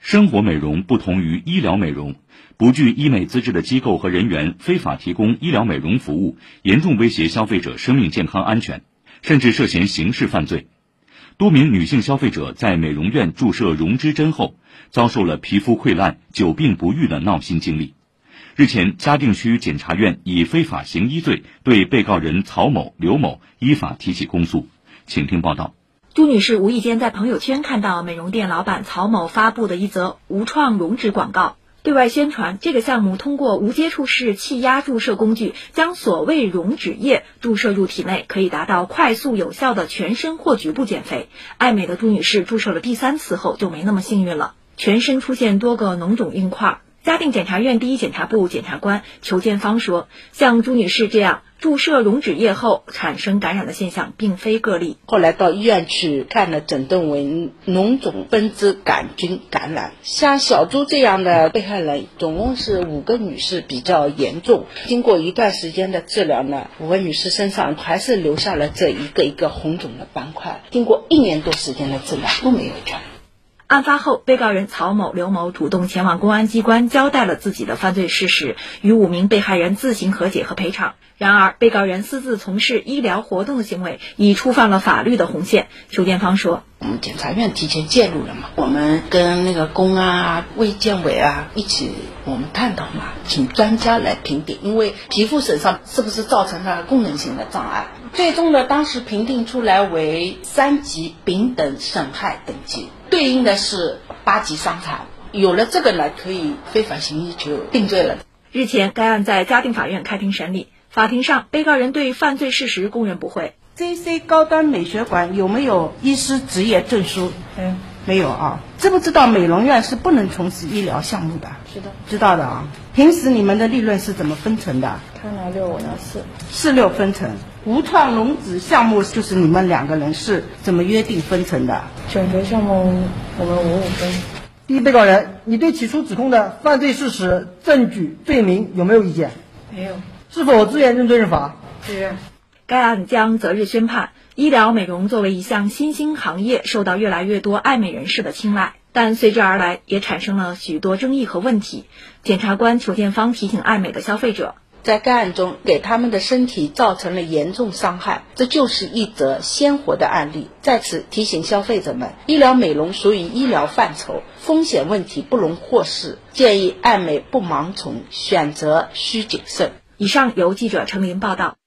生活美容不同于医疗美容，不具医美资质的机构和人员非法提供医疗美容服务，严重威胁消费者生命健康安全，甚至涉嫌刑事犯罪。多名女性消费者在美容院注射溶脂针后，遭受了皮肤溃烂、久病不愈的闹心经历。日前，嘉定区检察院以非法行医罪对被告人曹某、刘某依法提起公诉。请听报道。朱女士无意间在朋友圈看到美容店老板曹某发布的一则无创溶脂广告，对外宣传这个项目通过无接触式气压注射工具将所谓溶脂液注射入体内，可以达到快速有效的全身或局部减肥。爱美的朱女士注射了第三次后就没那么幸运了，全身出现多个脓肿硬块。嘉定检察院第一检察部检察官裘建芳说：“像朱女士这样注射溶脂液后产生感染的现象，并非个例。后来到医院去看了，诊断为脓肿分支杆菌感染。像小朱这样的被害人，总共是五个女士比较严重。经过一段时间的治疗呢，五位女士身上还是留下了这一个一个红肿的斑块。经过一年多时间的治疗，都没有痊愈。”案发后，被告人曹某、刘某主动前往公安机关交代了自己的犯罪事实，与五名被害人自行和解和赔偿。然而，被告人私自从事医疗活动的行为已触犯了法律的红线。邱建芳说：“我们检察院提前介入了嘛？我们跟那个公安啊、卫健委啊一起，我们探讨嘛，请专家来评定，因为皮肤损伤是不是造成了功能性的障碍？最终呢，当时评定出来为三级丙等损害等级。”对应的是八级伤残，有了这个呢，可以非法行医就定罪了。日前，该案在嘉定法院开庭审理，法庭上，被告人对犯罪事实供认不讳。JC 高端美学馆有没有医师执业证书？嗯，没有啊。知不知道美容院是不能从事医疗项目的？知道，知道的啊。平时你们的利润是怎么分成的？他拿六，我拿四，四六分成。无创溶脂项目就是你们两个人是怎么约定分成的？选择项目我们五五分。第一被告人，你对起诉指控的犯罪事实、证据、罪名有没有意见？没有。是否自愿认罪认罚？自愿。该案将择日宣判。医疗美容作为一项新兴行业，受到越来越多爱美人士的青睐，但随之而来也产生了许多争议和问题。检察官裘建芳提醒爱美的消费者。在该案中，给他们的身体造成了严重伤害，这就是一则鲜活的案例。在此提醒消费者们，医疗美容属于医疗范畴，风险问题不容忽视，建议爱美不盲从，选择需谨慎。以上由记者程林报道。